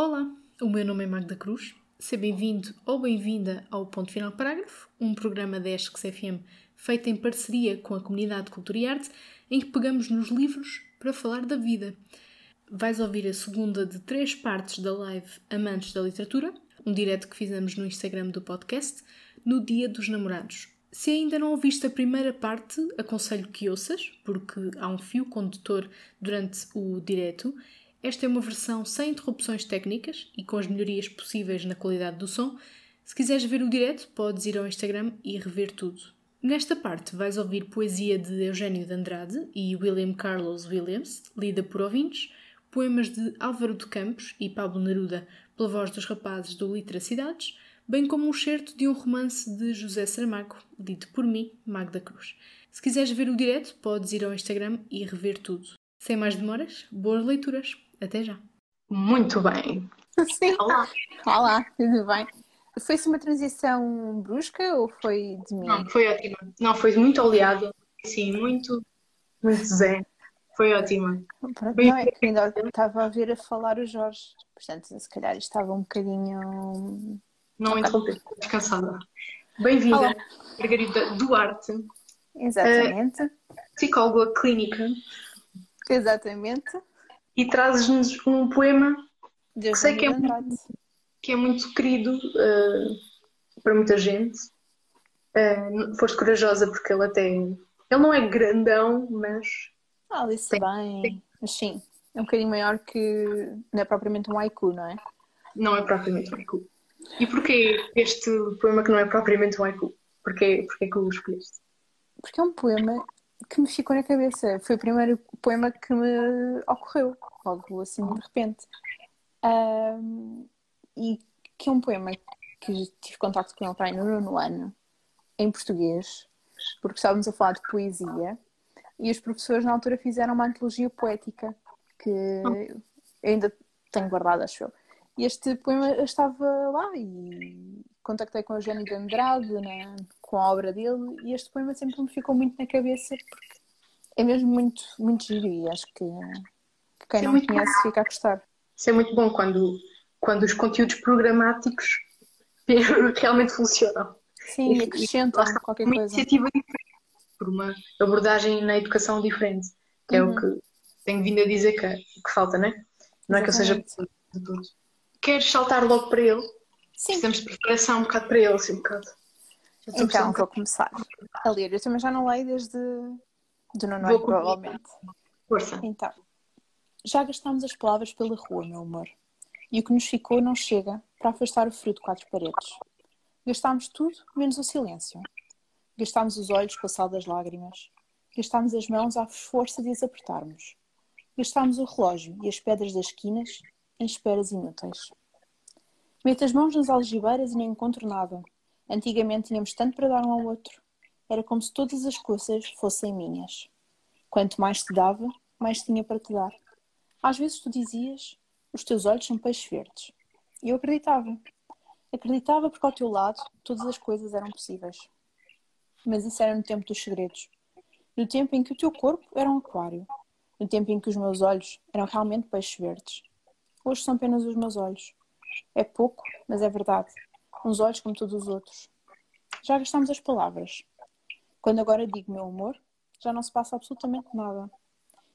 Olá, o meu nome é Magda Cruz. Seja bem-vindo ou bem-vinda ao Ponto Final Parágrafo, um programa da ESCS FM feito em parceria com a comunidade Cultura e Arte, em que pegamos nos livros para falar da vida. Vais ouvir a segunda de três partes da live Amantes da Literatura, um direto que fizemos no Instagram do podcast, no Dia dos Namorados. Se ainda não ouviste a primeira parte, aconselho que ouças, porque há um fio condutor durante o direto. Esta é uma versão sem interrupções técnicas e com as melhorias possíveis na qualidade do som. Se quiseres ver o direto, podes ir ao Instagram e rever tudo. Nesta parte vais ouvir poesia de Eugênio de Andrade e William Carlos Williams, lida por ouvintes, poemas de Álvaro de Campos e Pablo Neruda pela voz dos rapazes do Literacidades, bem como um certo de um romance de José Saramago, dito por mim, Magda Cruz. Se quiseres ver o direto, podes ir ao Instagram e rever tudo. Sem mais demoras, boas leituras! Até já. Muito bem. Sim. Olá. Olá, tudo bem? Foi-se uma transição brusca ou foi de mim? Não, foi ótima. Não, foi muito oleado. Sim, muito, muito zen. Foi ótima. Pronto, bem, não, é que ainda estava a ver a falar o Jorge. Portanto, se calhar estava um bocadinho. Não okay. interromper, descansada. Bem-vinda, Margarida Duarte. Exatamente. Uh, psicóloga clínica. Exatamente e trazes-nos um poema que sei que é, muito, que é muito querido uh, para muita gente. Uh, foste corajosa porque ele até. Ele não é grandão, mas. Ah, disse tem, bem. Tem... Mas sim, é um bocadinho maior que. Não é propriamente um haiku, não é? Não é propriamente um haiku. E porquê este poema que não é propriamente um haiku? Porquê, porquê que o escolheste? Porque é um poema que me ficou na cabeça. Foi o primeiro poema que me ocorreu, logo assim de repente. Um, e que é um poema que tive contato com ele no nono ano, em português, porque estávamos a falar de poesia, e os professores na altura fizeram uma antologia poética que ainda tenho guardado, acho eu. E este poema estava lá e contactei com o Eugênio de Andrade né, com a obra dele e este poema sempre me ficou muito na cabeça porque é mesmo muito, muito giro e acho que, que quem é não conhece bom. fica a gostar. Isso é muito bom quando, quando os conteúdos programáticos realmente funcionam. Sim, e acrescentam qualquer uma coisa. iniciativa diferente, por uma abordagem na educação diferente, que é o uhum. que tenho vindo a dizer que, que falta, não é? Não é que eu seja de todos queres saltar logo para ele? Sim. Precisamos de preparação um bocado para ele, assim, um bocado. Então, vou começar a ler. Eu também já não leio desde do nono provavelmente. Força. Então, já gastámos as palavras pela rua, meu amor. E o que nos ficou não chega para afastar o frio de quatro paredes. Gastámos tudo, menos o silêncio. Gastámos os olhos com a sal das lágrimas. Gastámos as mãos à força de as apertarmos. Gastámos o relógio e as pedras das esquinas em esperas inúteis. Meto as mãos nas algibeiras e nem encontro nada. Antigamente tínhamos tanto para dar um ao outro. Era como se todas as coisas fossem minhas. Quanto mais te dava, mais tinha para te dar. Às vezes tu dizias: Os teus olhos são peixes verdes. E eu acreditava. Acreditava porque ao teu lado todas as coisas eram possíveis. Mas isso era no tempo dos segredos. No tempo em que o teu corpo era um aquário. No tempo em que os meus olhos eram realmente peixes verdes. Hoje são apenas os meus olhos. É pouco, mas é verdade. Uns olhos como todos os outros. Já gastamos as palavras. Quando agora digo meu amor, já não se passa absolutamente nada.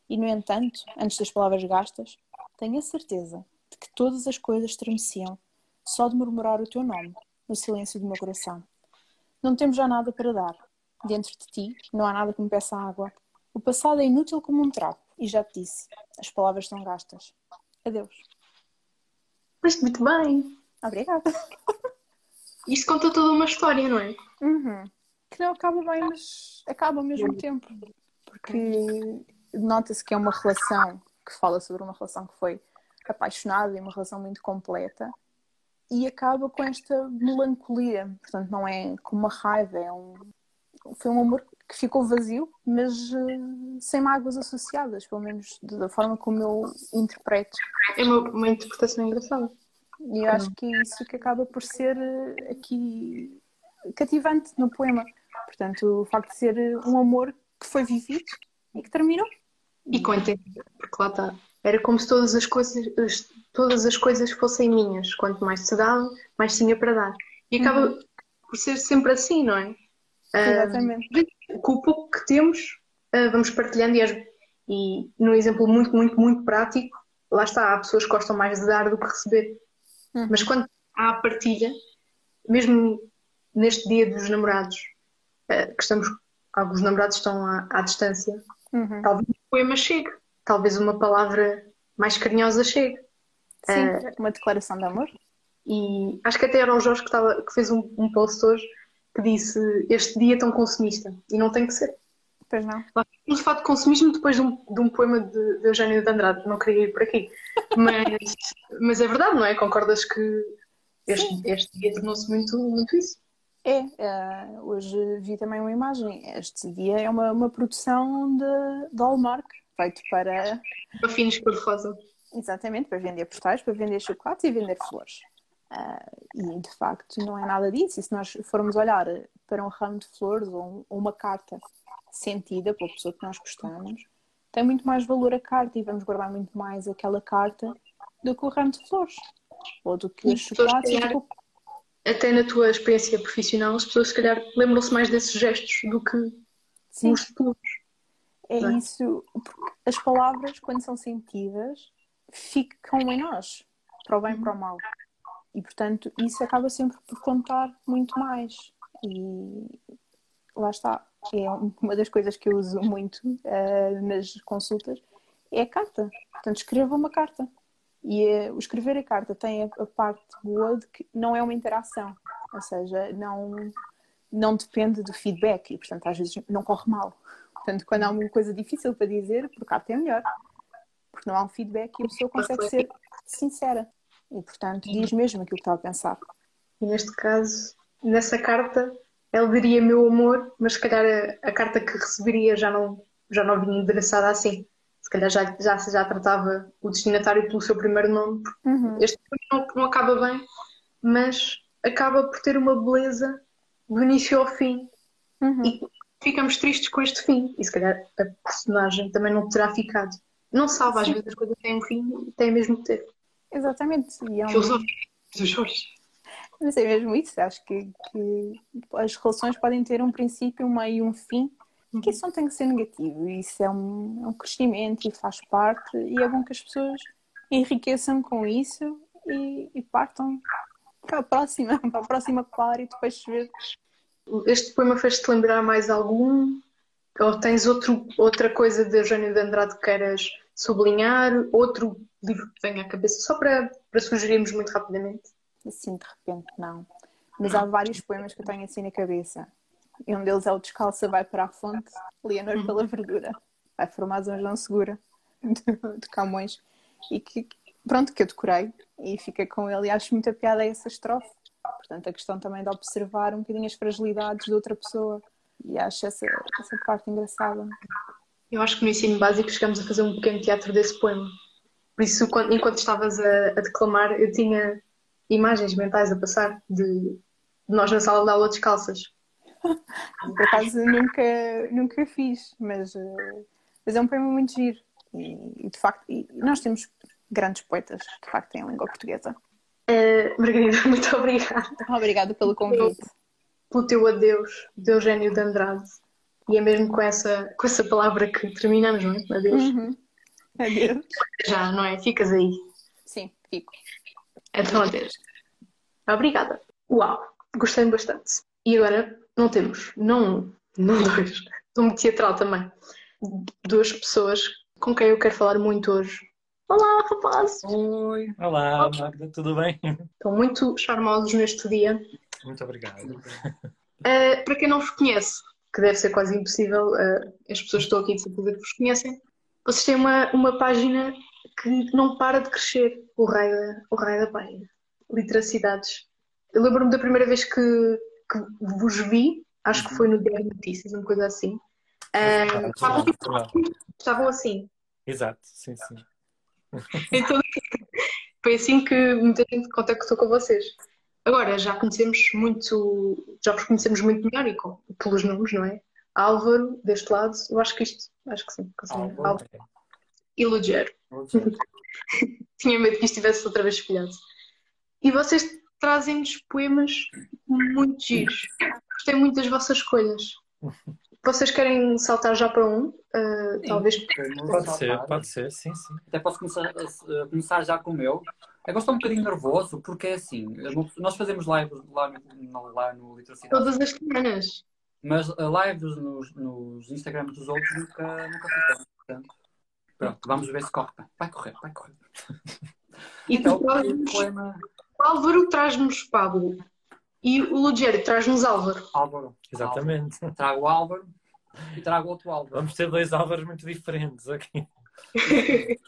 E, no entanto, antes das palavras gastas, tenho a certeza de que todas as coisas estremeciam só de murmurar o teu nome no silêncio do meu coração. Não temos já nada para dar. Dentro de ti não há nada que me peça água. O passado é inútil como um trapo, e já te disse, as palavras são gastas. Adeus. Mas muito bem. Obrigada. Isto conta toda uma história, não é? Uhum. Que não acaba bem, mas acaba ao mesmo tempo. Porque nota-se que é uma relação que fala sobre uma relação que foi apaixonada e uma relação muito completa e acaba com esta melancolia. Portanto, não é com uma raiva, é um. Foi um amor que ficou vazio, mas uh, sem mágoas associadas, pelo menos da forma como eu interpreto. É uma, uma interpretação engraçada. E eu acho que é isso que acaba por ser uh, aqui cativante no poema. Portanto, o facto de ser uh, um amor que foi vivido e que terminou. E com entendimento, porque lá está. Era como se todas as coisas, todas as coisas fossem minhas. Quanto mais se dava, mais tinha para dar. E acaba uhum. por ser sempre assim, não é? Exatamente. Uh, com o pouco que temos, uh, vamos partilhando e, e num exemplo muito, muito, muito prático, lá está, há pessoas que gostam mais de dar do que receber. Uhum. Mas quando há a partilha, mesmo neste dia dos namorados, uh, que estamos, alguns namorados estão à, à distância, uhum. talvez um poema chegue, talvez uma palavra mais carinhosa chegue. Sim, uh, uma declaração de amor. E acho que até era o Jorge que, estava, que fez um, um post hoje que disse este dia é tão consumista e não tem que ser. Pois não. Vamos falar de consumismo depois de um, de um poema de, de Eugênio de Andrade, não queria ir por aqui. Mas, mas é verdade, não é? Concordas que este, este dia tornou-se muito, muito isso? É, uh, hoje vi também uma imagem. Este dia é uma, uma produção de, de Hallmark, feito para. Para fins cor-de-rosa. Exatamente, para vender postais, para vender chocolates e vender flores. Uh, e de facto não é nada disso. E se nós formos olhar para um ramo de flores ou, ou uma carta sentida pela pessoa que nós gostamos, tem muito mais valor a carta e vamos guardar muito mais aquela carta do que o ramo de flores ou do que os chocolates. Calhar, até na tua experiência profissional, as pessoas se calhar lembram-se mais desses gestos do que Sim. os pulos. É, é isso, porque as palavras, quando são sentidas, ficam em nós, para o bem e para o mal. E portanto, isso acaba sempre por contar muito mais. E lá está. É uma das coisas que eu uso muito uh, nas consultas é a carta. Portanto, escreva uma carta. E uh, o escrever a carta tem a, a, parte boa de que não é uma interação. Ou seja, não, não depende do feedback e, portanto, às vezes não corre mal. Portanto, quando há uma coisa difícil para dizer, por carta é melhor. Porque não há um feedback e a pessoa consegue ser sincera. E, portanto, diz mesmo aquilo que está a pensar. E neste caso, nessa carta, ele diria meu amor, mas se calhar a, a, carta que receberia já não, já não vinha endereçada assim. Se calhar já, já, já tratava o destinatário pelo seu primeiro nome. Uhum. Este não, não acaba bem, mas acaba por ter uma beleza do início ao fim. Uhum. E ficamos tristes com este fim. E se calhar a personagem também não terá ficado. Não sabe, às vezes as coisas têm um fim e têm mesmo que ter. Exatamente. E é um... Filosófico dos Jorge. Mas é mesmo isso. Acho que, que, as relações podem ter um princípio, um meio e um fim. Que isso não tem que ser negativo. Isso é um, é um crescimento e faz parte. E é bom que as pessoas enriqueçam com isso e, e partam para a próxima, para a próxima par e depois ver. Este poema fez-te lembrar mais algum? Ou tens outro, outra coisa de Eugênio de Andrade que queiras sublinhar? Outro livro que venha à cabeça, só para, para sugerirmos muito rapidamente? Assim, de repente, não. Mas há vários poemas que eu tenho assim na cabeça. E um deles é o Descalça vai para a fonte, Leonor uhum. pela verdura. Vai formar a João Segura, de, de Camões. E que, pronto, que eu decorei e fiquei com ele e acho muita piada essa estrofe. Portanto, a questão também de observar um bocadinho as fragilidades de outra pessoa. E acho essa, essa parte engraçada. Eu acho que no ensino básico chegamos a fazer um pequeno teatro desse poema. Por isso, quando, enquanto estavas a, a, declamar, eu tinha imagens mentais a passar de, de nós na sala de aula descalças. Por acaso nunca, nunca fiz, mas, eh, mas é um poema muito giro. E, e de facto, e nós temos grandes poetas, de facto, em língua portuguesa. Uh, Margarida, muito obrigada. Obrigada pelo convite. Pelo, pelo teu adeus, de Eugênio de Andrade. E é mesmo com essa, com essa palavra que terminamos, não é? Adeus. Uhum. Adeus. Já, não é? Ficas aí. Sim, fico. Então, adeus. Obrigada. Uau, gostei bastante. E agora não temos, não não dois, estou muito teatral também. Duas pessoas com quem eu quero falar muito hoje. Olá, rapaz! Oi! Olá, Magda, tudo bem? Estão muito charmosos neste dia. Muito obrigado. Uh, para quem não vos conhece, que deve ser quase impossível, uh, as pessoas que estão aqui de certeza que vos conhecem, vocês têm uma, uma página que não para de crescer, o raio, o raio da página. Literacidades. Eu lembro-me da primeira vez que, que vos vi, acho que foi no Diário Notícias, uma coisa assim. Uh, estavam, estavam assim. Exato, sim, sim. Então, foi assim que muita gente contactou com vocês. Agora já conhecemos muito, já vos conhecemos muito melhor e com, pelos nomes, não é? Álvaro, deste lado, eu acho que isto, acho que sim. Álvaro. E Lugero. tinha medo que isto estivesse outra vez espelhado. E vocês trazem-nos poemas muito giros. Gostei muito das vossas escolhas. Vocês querem saltar já para um? Uh, talvez. Pode ser, pode ser, sim, sim. Até posso começar, uh, começar já com o meu. Eu gosto um bocadinho nervoso, porque é assim, nós fazemos lives lá no, lá no Literacidade. Todas as semanas. Mas lives nos, nos Instagrams dos outros nunca, nunca fizemos. Portanto, pronto, vamos ver se corre. Vai correr, vai correr. E então, o poema... Álvaro traz-nos Pablo. E o Lugério traz-nos Álvaro. Álvaro. Exatamente. Álvaro. Trago o Álvaro e trago outro Álvaro. Vamos ter dois Álvaros muito diferentes aqui.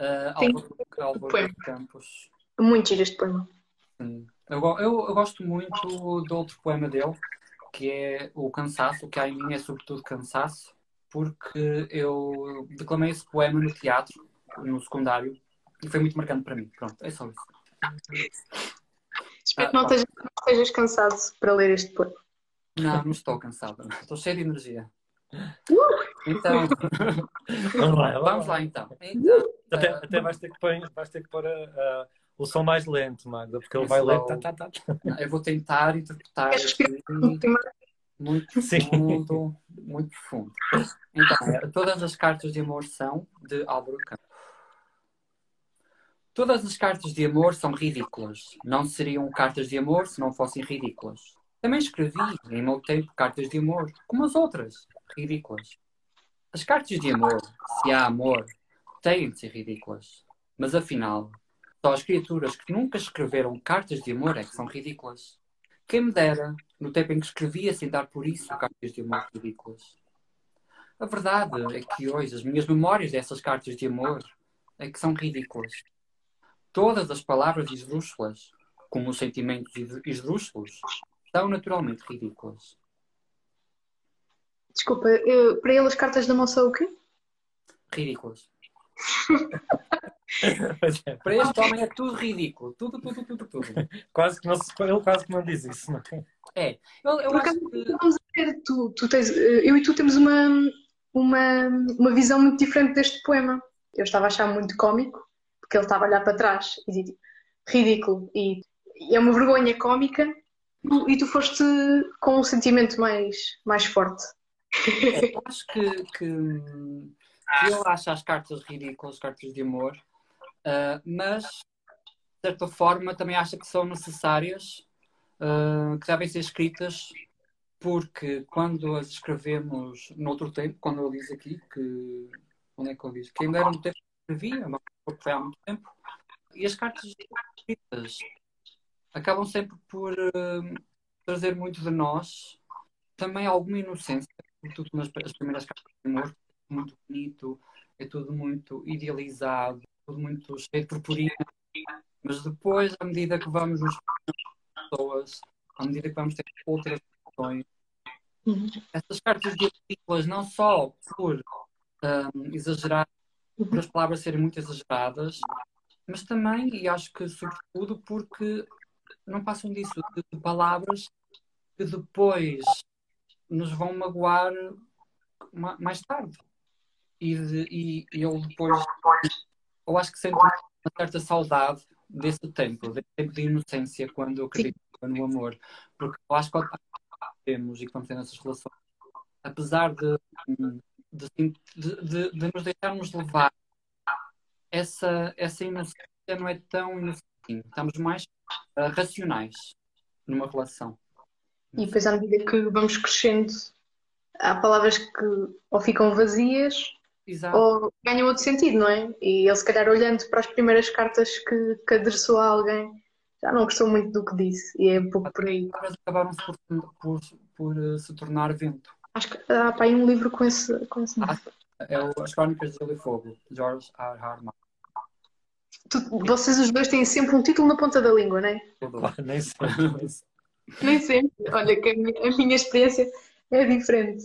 uh, Álvaro, Álvaro Campos. Muito giro este poema. Eu, eu, eu, gosto muito do outro poema dele, que é o Cansaço, que em mim é sobretudo cansaço, porque eu declamei esse poema no teatro, no secundário, e foi muito marcante para mim. Pronto, é só isso. Espero que não, estejas, não estejas cansado para ler este poema. Não, não estou cansado. Estou cheio de energia. Uh! Então, vamos lá, vamos lá então. então até, uh, até vais ter que pôr, vais ter que pôr a, a, o som mais lento, Magda, porque ele vai ler. Tá, tá, tá. Eu vou tentar interpretar muito Sim. profundo, muito profundo. Então, é, todas as cartas de amor são de Álvaro Campos. Todas as cartas de amor são ridículas. Não seriam cartas de amor se não fossem ridículas. Também escrevi, em meu tempo, cartas de amor, como as outras, ridículas. As cartas de amor, se há amor, têm de ser ridículas. Mas afinal, só as criaturas que nunca escreveram cartas de amor é que são ridículas. Quem me dera, no tempo em que escrevia sem dar por isso cartas de amor ridículas. A verdade é que hoje as minhas memórias dessas cartas de amor é que são ridículas. Todas as palavras esdrúxulas, como os sentimentos esdrúxulos, são naturalmente ridículas. Desculpa, eu, para ele as cartas de amor são o quê? Ridículas. é. Para este homem é tudo ridículo. Tudo, tudo, tudo, tudo. quase que não, ele quase que não diz isso, não é? É. Eu, eu acho que... Vamos ver, tu, tu tens, eu e tu temos uma, uma, uma visão muito diferente deste poema. Eu estava a achar muito cómico porque ele estava a olhar para trás e dizia ridículo e, e, é uma vergonha cómica e tu foste com um sentimento mais, mais forte. É, eu acho que, que, que eu acho as cartas ridículas, cartas de amor, uh, mas de certa forma também acho que são necessárias, uh, que devem ser escritas porque quando as escrevemos noutro tempo, quando eu disse aqui que onde é que eu disse? Que ainda era no tempo que escrevia, porque foi há muito tempo. E as cartas escritas acabam sempre por uh, trazer muito de nós, também alguma inocência, sobretudo nas as primeiras cartas de amor, é muito bonito, é tudo muito idealizado, tudo muito cheio de purpurina, mas depois, à medida que vamos nos pessoas, à medida que vamos ter outras questões, uhum. essas cartas de películas não só por um, exagerar por as palavras serem muito exageradas, mas também, e acho que sobretudo porque não passam disso, de palavras que depois nos vão magoar mais tarde. E, de, e, e eu depois, eu acho que sempre uma certa saudade desse tempo, desse tempo de inocência, quando eu acredito no amor. Porque eu acho que quando temos e que vamos ter nessas relações, apesar de de, de, de, nos deixarmos levar. Essa, essa inocência não é tão inocente. Estamos mais uh, racionais numa relação. E depois, à medida que vamos crescendo, há palavras que ou ficam vazias Exato. ou ganham outro sentido, não é? E ele, se calhar, olhando para as primeiras cartas que, que adressou a alguém, já não gostou muito do que disse. E é um pouco por aí. Acabaram por, por, por, uh, se tornar vento. Acho que há para aí um livro com esse, com esse nome. Ah, é o As Crónicas de Gelo e Fogo, George R. R. Martin. vocês os dois têm sempre um título na ponta da língua, não é? nem sempre. nem sempre. Olha, que a minha, a minha experiência é diferente.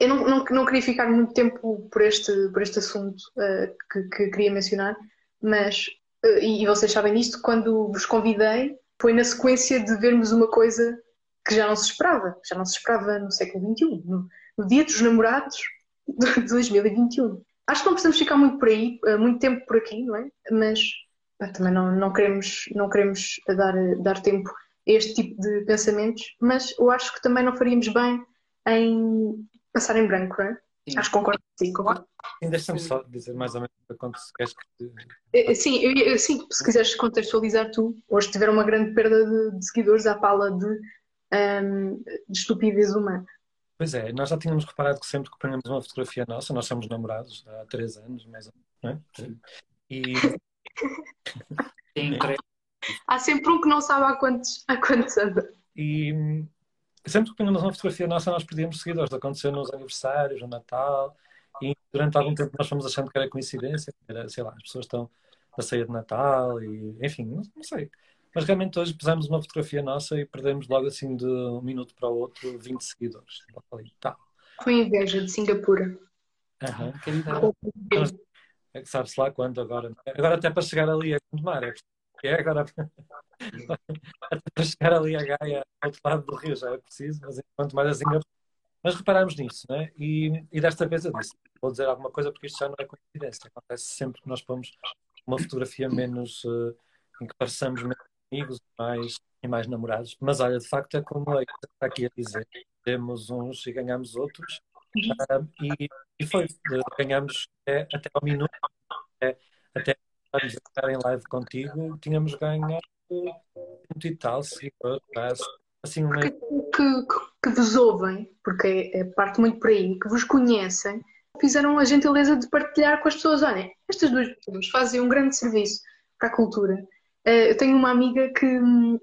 Eu não, não, não, queria ficar muito tempo por este, por este assunto uh, que, que, queria mencionar, mas, uh, e, vocês sabem isto, quando vos convidei, foi na sequência de vermos uma coisa que já não se esperava, já não se esperava no século XXI, no, no Dia dos Namorados de 2021. Acho que não precisamos ficar muito por aí, eh, muito tempo por aqui, não é? Mas também não, não queremos, não queremos dar, dar tempo a este tipo de pensamentos, mas eu acho que também não faríamos bem em passar em branco, não é? Sim. Acho que concordo sim, concordo. Deixa-me só dizer mais ou menos quanto se queres que. Eh, sim, eu, eu, sim, se quiseres contextualizar tu, hoje tiver uma grande perda de, de seguidores à pala de, um, de estupidez humana. Pois é, nós já tínhamos reparado que sempre que ponhamos uma fotografia nossa, nós somos namorados há três anos, mais ou menos, não é? E. Há sempre um que não sabe há quantos, há quantos anos. E sempre que punhamos uma fotografia nossa, nós perdíamos seguidores. Aconteceu nos aniversários, no Natal, e durante algum tempo nós fomos achando que era coincidência, que era, sei lá, as pessoas estão na ceia de Natal, e enfim, não, não sei. Mas realmente hoje pusemos uma fotografia nossa e perdemos logo assim de um minuto para o outro 20 seguidores. Tá. Foi inveja de Singapura. Uhum. É que sabe-se lá quando agora. Agora até para chegar ali é mar, é, é agora até chegar ali a Gaia ao outro lado do rio já é preciso, mas enquanto mais assim mas reparamos nisso, né? E, e desta vez eu disse, vou dizer alguma coisa porque isto já não é coincidência. Acontece sempre que nós pomos uma fotografia menos uh, em que pareçamos menos amigos mais, e mais namorados. Mas olha, de facto é como a está aqui a dizer. Temos uns e ganhamos outros. Uh, e, e foi, ganhamos é, até ao minuto, é, até vamos estar em live contigo, tínhamos ganho e tal assim uma... que, que, que vos ouvem, porque é, é parte muito por aí, que vos conhecem, fizeram a gentileza de partilhar com as pessoas. Olha, estas duas pessoas fazem um grande serviço para a cultura. Eh, eu tenho uma amiga que hum,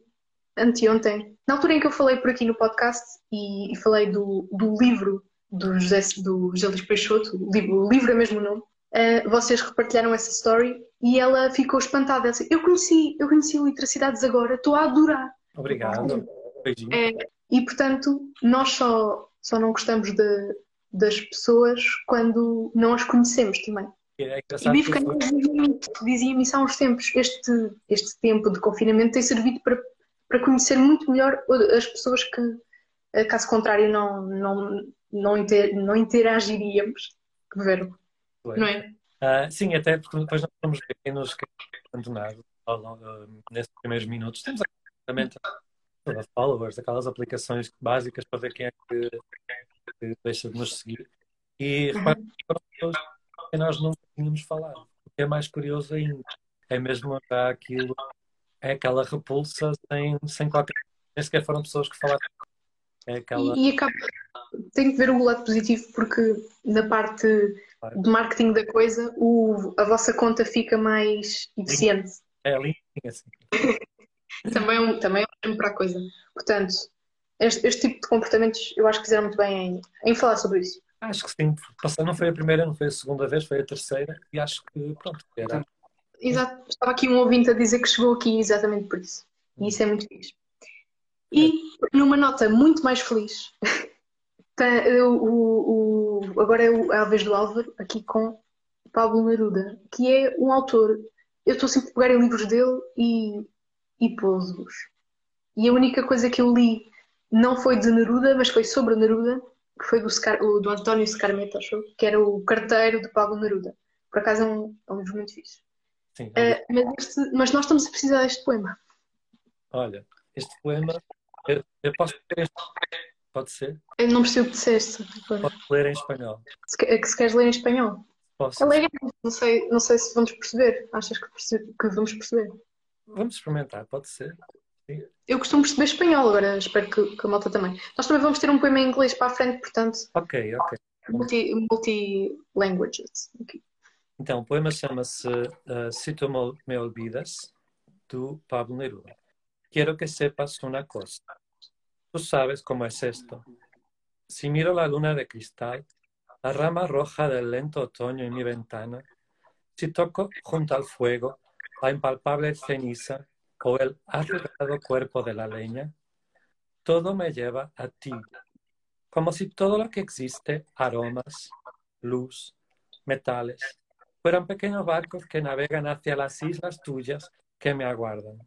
anteontem, na altura em que eu falei por aqui no podcast e, e falei do, do livro do José, do José Luís Peixoto, o livro, o livro é mesmo o nome, uh, vocês repartilharam essa story e ela ficou espantada. Ela disse, eu conheci, eu conheci Literacidades agora, estou a adorar. Obrigado. É, e portanto, nós só, só não gostamos de, das pessoas quando não as conhecemos também. É e Bife dizia-me isso há uns tempos. Este, este tempo de confinamento tem servido para, para conhecer muito melhor as pessoas que, caso contrário, não, não, não, inter, não interagiríamos. Que verbo, não é? Uh, sim, até porque depois nós vamos ver quem nos quer abandonar nesses primeiros minutos. Temos também followers, aquelas aplicações básicas para ver quem é que, que deixa de nos seguir. E repare que nós não tínhamos falado. O que é mais curioso ainda é mesmo aquilo, é aquela repulsa sem, sem qualquer. Nem sequer foram pessoas que falaram. É aquela... E, e acaba. Tem que ver o lado positivo, porque na parte. De marketing da coisa, o, a vossa conta fica mais eficiente. É limpinha, assim. também, é um, também é um tempo para a coisa. Portanto, este, este, tipo de comportamentos eu acho que fizeram muito bem em, em falar sobre isso. Acho que sim. Não foi a primeira, não foi a segunda vez, foi a terceira. E acho que, pronto, era. Exato. Estava aqui um ouvinte a dizer que chegou aqui exatamente por isso. E isso é muito feliz. E numa nota muito mais feliz, tá, o, o, agora é a vez do Álvaro, aqui com Pablo Neruda, que é um autor. Eu estou sempre a pegar em livros dele e, e pôs-os. E a única coisa que eu li não foi de Neruda, mas foi sobre Neruda, que foi do, Scar, do António Scarmeta, acho, que era o carteiro de Pablo Neruda. Por acaso é um, é um livro muito fixe. Sim, uh, mas, este, mas, nós estamos a precisar deste poema. Olha, este poema, eu, eu posso este, pode ser? Eu não percebo o que disseste. Posso ler em espanhol. Se, é que se queres ler em espanhol? Posso. É legal, não sei, não sei se vamos perceber. Achas que, que vamos perceber? Vamos experimentar, pode ser. Eu costumo perceber espanhol, agora espero que, que, a malta também. Nós também vamos ter um poema em inglês para a frente, portanto. Ok, ok. Multi, multi languages. Okay. Então, o poema chama-se uh, Si tu me olvidas, do Pablo Neruda. Quiero que sepas una cosa. Sabes cómo es esto. Si miro la luna de cristal, la rama roja del lento otoño en mi ventana, si toco junto al fuego la impalpable ceniza o el arrugado cuerpo de la leña, todo me lleva a ti, como si todo lo que existe, aromas, luz, metales, fueran pequeños barcos que navegan hacia las islas tuyas que me aguardan.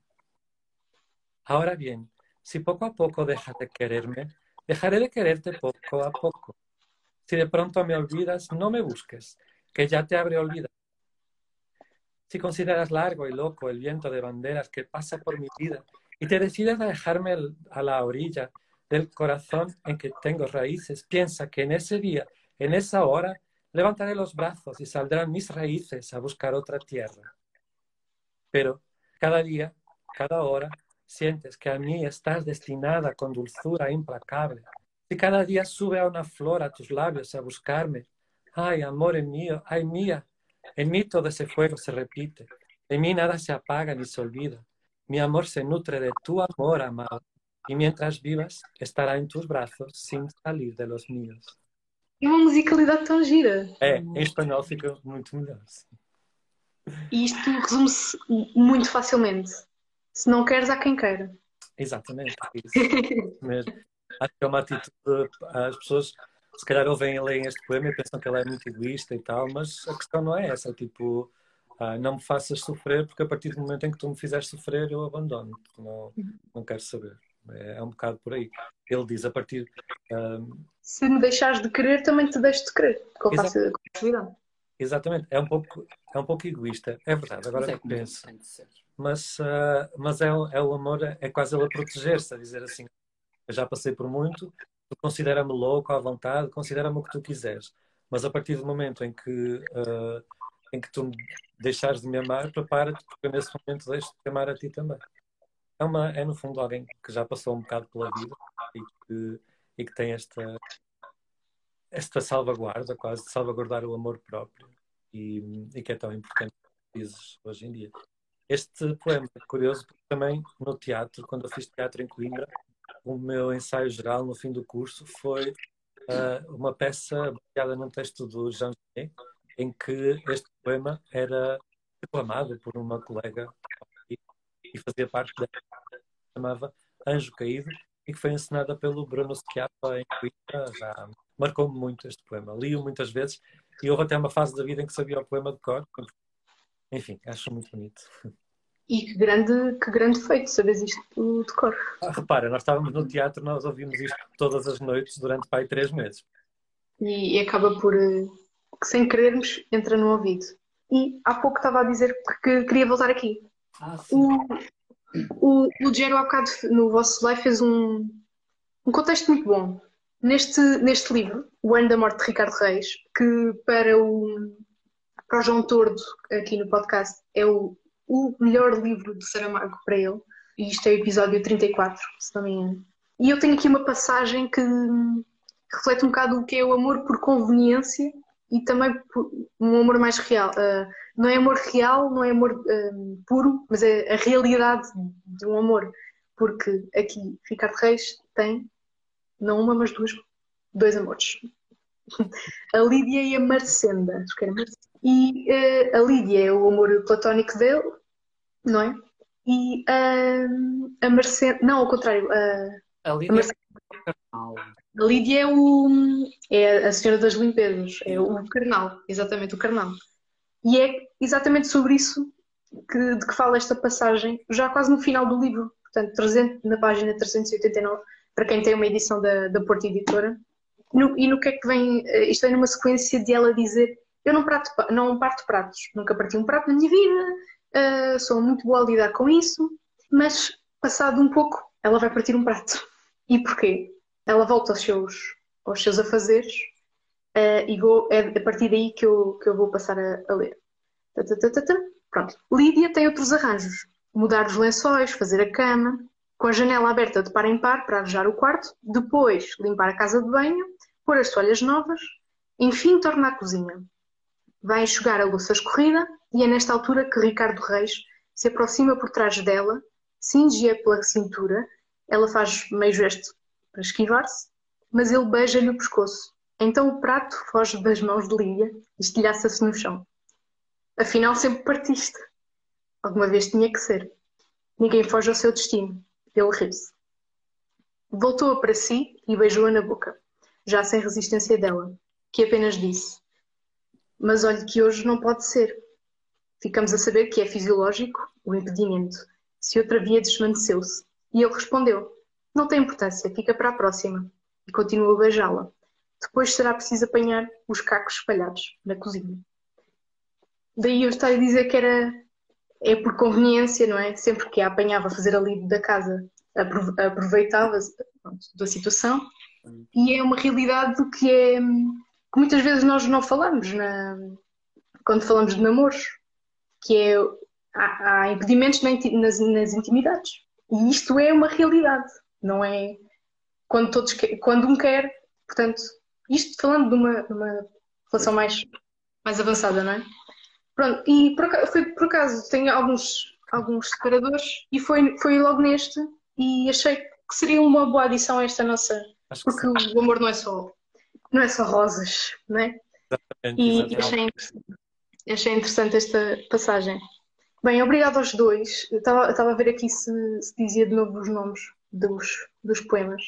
Ahora bien, si poco a poco dejas de quererme, dejaré de quererte poco a poco. Si de pronto me olvidas, no me busques, que ya te habré olvidado. si consideras largo y loco el viento de banderas que pasa por mi vida y te decides a dejarme a la orilla del corazón en que tengo raíces, piensa que en ese día, en esa hora, levantaré los brazos y saldrán mis raíces a buscar otra tierra. Pero cada día, cada hora, sientes que a mí estás destinada con dulzura implacable. Si cada día sube a una flor a tus labios a buscarme, ay, amor mío, ay mía, en mí todo ese fuego se repite. En mí nada se apaga ni se olvida. Mi amor se nutre de tu amor, amado. E mientras vivas, estará em tus braços sem sair de los míos. É uma musicalidade tão gira. É, em espanhol fica muito melhor. E isto resume-se muito facilmente. Se não queres, há quem queira. Exatamente, é isso mesmo. Acho que é uma atitude. As pessoas se calhar ouvem e leem este poema e pensam que ele é muito egoísta e tal, mas a questão não é essa, tipo, ah, não me faças sofrer porque a partir do momento em que tu me fizeres sofrer eu abandono, não, não quero saber. É, é um bocado por aí. Ele diz a partir. Um... Ah, se me deixares de querer, também te deixo de querer, com facilidade. Exatamente, é um pouco, é um pouco egoísta, é verdade, agora que é penso. Mas, uh, mas é, é o amor, é quase ele a proteger-se, a dizer assim: eu já passei por muito, considera-me louco à vontade, considera-me o que tu quiseres. Mas a partir do momento em que, uh, em que tu deixares de me amar, prepara-te, porque nesse momento deixo de amar a ti também. É, uma, é, no fundo, alguém que já passou um bocado pela vida e que, e que tem esta, esta salvaguarda, quase, de salvaguardar o amor próprio e, e que é tão importante hoje em dia. Este poema é curioso porque também no teatro, quando eu fiz teatro em Coimbra, o meu ensaio geral no fim do curso foi uh, uma peça baseada num texto do Jean Genet, em que este poema era reclamado por uma colega e fazia parte da chamava Anjo Caído e que foi encenada pelo Bruno Schiappa em Coimbra. Já marcou-me muito este poema. Li-o muitas vezes e houve até uma fase da vida em que sabia o poema de cor. Enfim, acho muito bonito. E que grande, que grande feito, sabes isto de cor. Ah, repara, nós estávamos no teatro, nós ouvimos isto todas as noites durante pai três meses. E, e acaba por, eh, que sem querermos, entra no ouvido. E há pouco estava a dizer que queria voltar aqui. Ah, o, o, o Gero há bocado no vosso live fez um, um contexto muito bom. Neste, neste livro, O Ano da Morte de Ricardo Reis, que para o, para o João Tordo, aqui no podcast, é o o melhor livro de Saramago para ele. E isto é o episódio 34, se não me engano. E eu tenho aqui uma passagem que reflete um bocado o que é o amor por conveniência e também um amor mais real. Uh, não é amor real, não é amor uh, puro, mas é a realidade de um amor. Porque aqui Ricardo Reis tem, não uma, mas duas, dois amores. a Lídia e a Marcenda. E uh, a Lídia é o amor platónico dele não é? E uh, a Marcena, não, ao contrário, uh, a Lídia, a, Marcena, a Lídia é, o, é a senhora das limpezas, é o carnal, exatamente, o carnal. E é exatamente sobre isso que, de que fala esta passagem, já quase no final do livro, portanto, 300, na página 389, para quem tem uma edição da, da Porta Editora. No, e no que é que vem, eh, isto vem numa sequência de ela dizer: Eu não, prato, não parto pratos, nunca parti um prato na minha vida, uh, sou muito boa a lidar com isso, mas passado um pouco ela vai partir um prato. E porquê? Ela volta aos seus, aos seus afazeres uh, e vou, é a partir daí que eu, que eu vou passar a, a ler. Pronto. Lídia tem outros arranjos. Mudar os lençóis, fazer a cama, com a janela aberta de par em par para arejar o quarto, depois limpar a casa de banho, pôr as toalhas novas, enfim torna a cozinha. Vai enxugar a louça escorrida e é nesta altura que Ricardo Reis se aproxima por trás dela, cinge-a pela cintura, ela faz meio gesto para esquivar-se, mas ele beija-lhe o pescoço. Então o prato foge das mãos de Lídia e estilhaça-se no chão. Afinal, sempre partiste. Alguma vez tinha que ser. Ninguém foge ao seu destino. Ele riu-se. Voltou-a para si e beijou-a na boca, já sem resistência dela, que apenas disse: mas olhe que hoje não pode ser. Ficamos a saber que é fisiológico o impedimento, se outra via desvaneceu-se. E ele respondeu: Não tem importância, fica para a próxima. E continuou a beijá-la. Depois será preciso apanhar os cacos espalhados na cozinha. daí eu estava a dizer que era é por conveniência, não é? Sempre que a apanhava a fazer ali da casa, aproveitava da situação e é uma realidade que é que muitas vezes nós não falamos na, quando falamos de namoros, que é há, há impedimentos nas, nas intimidades e isto é uma realidade, não é quando todos quando um quer, portanto isto falando de uma, de uma relação mais mais avançada, não é? Pronto, e por, foi por acaso, tenho alguns, alguns separadores e foi, foi logo neste e achei que seria uma boa adição a esta nossa. Porque o amor não é só, não é só rosas, não é? Exatamente, e exatamente. Achei, achei interessante esta passagem. Bem, obrigado aos dois. estava, estava a ver aqui se, se, dizia de novo os nomes dos, dos poemas.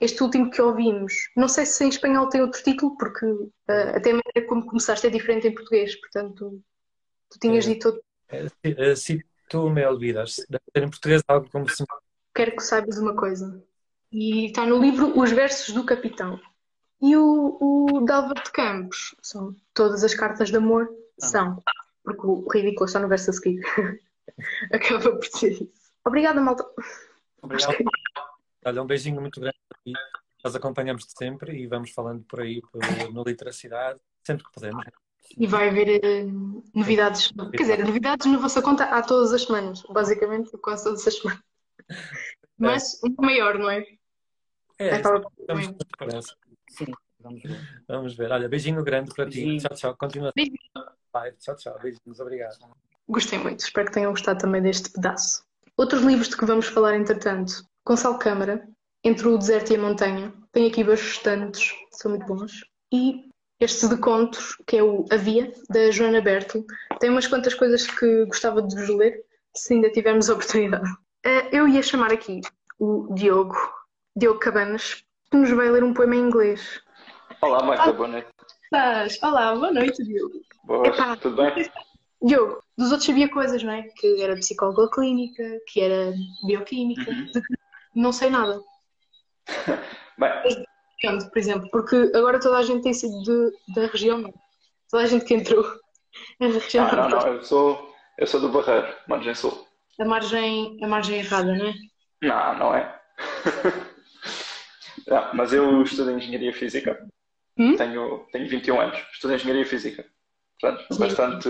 Este último que ouvimos, não sei se em espanhol tem outro título, porque uh, até a maneira como começaste é diferente em português, portanto Tu tinhas é, dito. É, se tu me olvidas, deve ter em português algo como se. Quero que saibas uma coisa. E está no livro Os Versos do Capitão. E o, o de Campos, são todas as cartas de amor, ah. são. Porque o ridículo está no verso a seguir. Acaba por ser isso. Obrigada, malta. Obrigado. Que... Olha, um beijinho muito grande para ti. Nós acompanhamos-te sempre e vamos falando por aí no Literacidade, sempre que podemos. E vai haver uh, novidades. Quer dizer, novidades na vossa conta há todas as semanas, basicamente, quase todas as semanas. Mas um maior, não é? É, é vamos Sim, vamos ver. Vamos ver. Olha, beijinho grande para ti. Tchau, tchau. Continua. Tchau, tchau. Beijinhos. Obrigado. Gostei muito. Espero que tenham gostado também deste pedaço. Outros livros de que vamos falar, entretanto. Gonçalo Câmara, Entre o Deserto e a Montanha. Tem aqui bastantes, são muito bons. E este de contos, que é o Havia, da Joana Berto, tem umas quantas coisas que gostava de vos ler, se ainda tivermos a oportunidade. Eh, eu ia chamar aqui o Diogo, Diogo Cabanas, que nos vai ler um poema em inglês. Olá, Marta, boa noite. Olá, boa noite, Diogo. Boa, Epá, tudo bem? Diogo, dos outros sabia coisas, não é? Que era psicóloga clínica, que era bioquímica, uhum. de que não sei nada. bem, por exemplo, porque agora toda a gente tem sido de, da região, não. Toda a gente que entrou na região. Ah, não, não, eu sou, eu sou do Barreiro, margem sul. A margem, a margem errada, não é? Não, não é. não, mas eu estudo Engenharia Física. Hum? Tenho, tenho 21 anos. Estudo Engenharia Física. Portanto, bastante,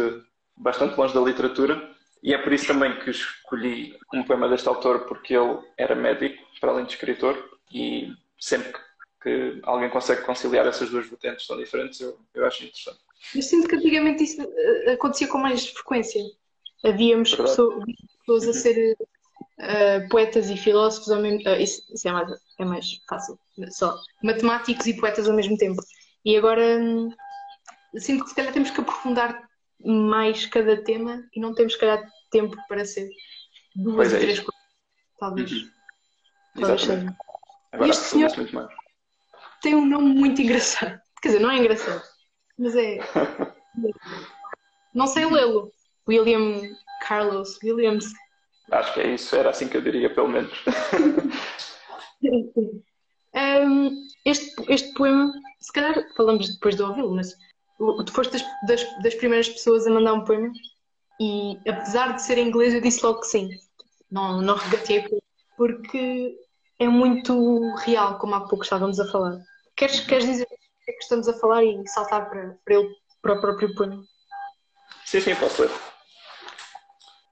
bastante longe da literatura. E é por isso também que escolhi um poema deste autor, porque ele era médico, para além de escritor, e sempre que que alguém consegue conciliar essas duas vertentes tão diferentes, eu, eu acho interessante. Eu sinto que antigamente isso eh, acontecia com mais frequência. Havíamos pessoas, pessoas, a ser uh, poetas e filósofos ao mesmo uh, isso, isso, é, mais, é mais fácil. Só matemáticos e poetas ao mesmo tempo. E agora hum, sinto que se calhar temos que aprofundar mais cada tema e não temos, se calhar, tempo para ser duas ou é três coisas. Talvez. Uhum. Talvez seja. Agora este senhor... tem um nome muito engraçado. Quer dizer, não é engraçado, mas é. Não sei lê-lo. William Carlos Williams. Acho que é isso, era assim que eu diria, pelo menos. um, este, este poema, se calhar falamos depois de ouvi-lo, mas tu foste das, das, das, primeiras pessoas a mandar um poema e apesar de ser em inglês eu disse logo que sim. Não, não regatei porque é muito real, como há pouco estávamos a falar. Queres, queres dizer o que é que estamos a falar e saltar para, para, ele, para o próprio poema? Sim, sim, posso ler.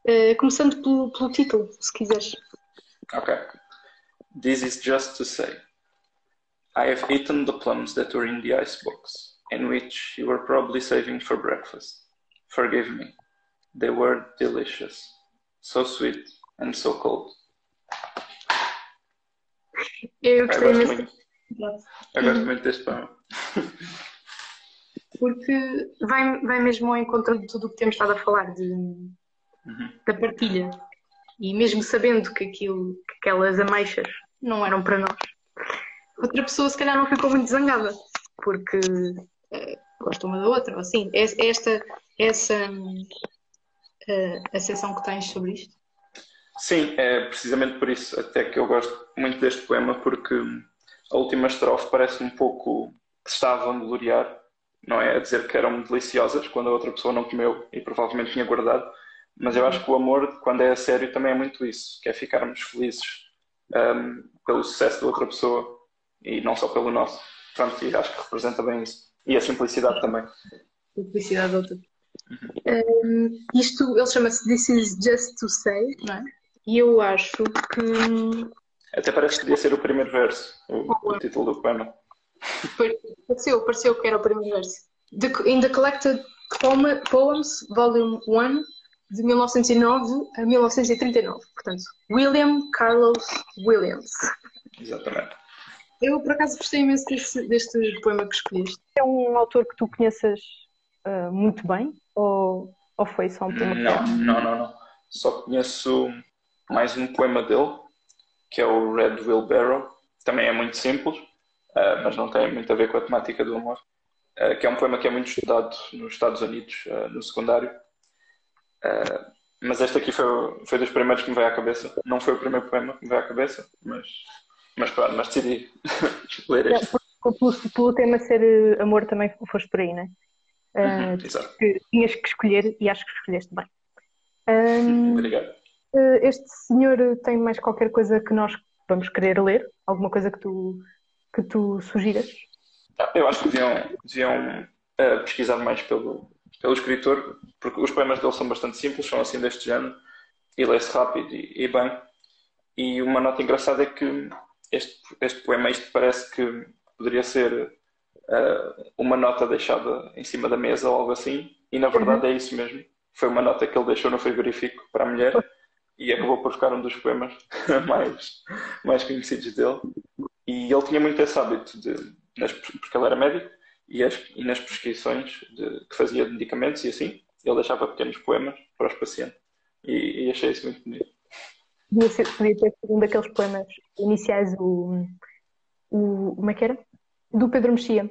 Uh, começando pelo, pelo título, se quiseres. Ok. This is just to say. I have eaten the plums that were in the icebox, and which you were probably saving for breakfast. Forgive me. They were delicious. So sweet and so cold. Eu gostei muito. Eu gosto muito deste poema. Porque vai, vai mesmo ao encontro de tudo o que temos estado a falar, de, uhum. da partilha. E mesmo sabendo que, aquilo, que aquelas ameixas não eram para nós, outra pessoa se calhar não ficou muito zangada, porque uh, gosta uma da outra, ou assim. É, é esta, essa uh, a sensação que tens sobre isto? Sim, é precisamente por isso até que eu gosto muito deste poema, porque a última estrofe parece um pouco que se está a vangloriar não é a dizer que eram deliciosas quando a outra pessoa não comeu e provavelmente tinha guardado, mas eu acho que o amor, quando é a sério, também é muito isso, que é ficarmos felizes um, pelo sucesso da outra pessoa e não só pelo nosso. Pronto, e acho que representa bem isso. E a simplicidade também. Simplicidade da outra. Um, isto, ele chama-se This is Just to Say, não é? E eu acho que. Até parece que podia ser o primeiro verso, o, o título do poema. Pareceu, pareceu que era o primeiro verso. The, in the Collected Poems, Volume 1, de 1909 a 1939. Portanto, William Carlos Williams. Exatamente. Eu, por acaso, gostei imenso deste, deste poema que escolheste. É um autor que tu conheças uh, muito bem? Ou, ou foi só um poema? Não, não, não, não. Só conheço mais um poema dele, que é o Red Wheelbarrow. Também é muito simples, uh, mas não tem muito a ver com a temática do amor. Uh, que é um poema que é muito estudado nos Estados Unidos, no secundário. Mas este aqui foi, foi dos primeiros que me veio à cabeça. Não foi o primeiro poema que me veio à cabeça, mas mas pronto, mas decidi ler este. Pelo, pelo tema ser eh, amor também foste por aí, não é? Uh, Exato. Que tinhas que escolher e acho que escolheste bem. Um, Obrigado. Uh, este senhor tem mais qualquer coisa que nós vamos querer ler? Alguma coisa que tu, que tu sugiras? Ah, eu acho que deviam, deviam uh, pesquisar mais pelo, pelo escritor, porque os poemas dele são bastante simples, são assim deste género, e lê-se rápido e, e bem. E uma nota engraçada é que este, este poema, isto parece que poderia ser uh, uma nota deixada em cima da mesa ou algo assim, e na verdade uhum. é isso mesmo. Foi uma nota que ele deixou no frigorífico para a mulher e acabou por ficar um dos poemas mais, mais conhecidos dele. E ele tinha muito esse hábito, de, porque ele era médico, e, as, e nas prescrições de, que fazia de medicamentos e assim, ele deixava pequenos poemas para os pacientes. E, e achei isso muito bonito podia, ser, ter um daqueles poemas iniciais, o, o. Como é que era? Do Pedro Mexia.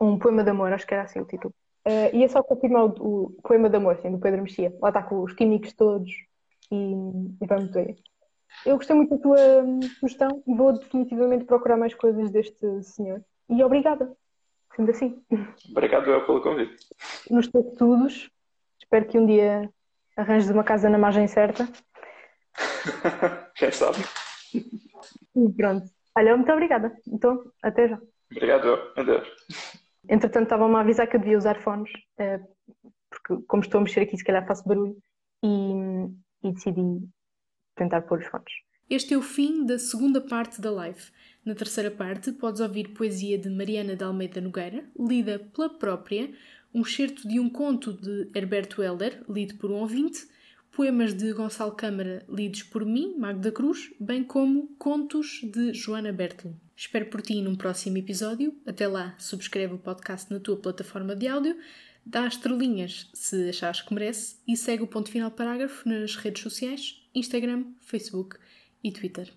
Um poema de amor, acho que era assim o título. Uh, é só confirmar o, o, poema de amor, sim, do Pedro Mexia. Lá está com os químicos todos e, e vai muito bem. Eu gostei muito da tua sugestão e vou definitivamente procurar mais coisas deste senhor. E obrigada, sendo assim. Obrigado eu pelo convite. Nos teus estudos, espero que um dia arranjes uma casa na margem certa Quem sabe? E pronto. Olha, muito obrigada. Então, até já. Obrigado, adeus. Entretanto, estavam-me a avisar que eu devia usar fones, eh, porque como estou a mexer aqui, se calhar faço barulho, e, e decidi tentar pôr os fones. Este é o fim da segunda parte da live. Na terceira parte, podes ouvir poesia de Mariana de Almeida Nogueira, lida pela própria, um excerto de um conto de Herberto Helder, lido por um ouvinte, poemas de Gonçalo Câmara lidos por mim, Magda Cruz, bem como contos de Joana Bertolo. Espero por ti num próximo episódio. Até lá, subscreve o podcast na tua plataforma de áudio, dá estrelinhas se achares que merece e segue o ponto final parágrafo nas redes sociais, Instagram, Facebook e Twitter.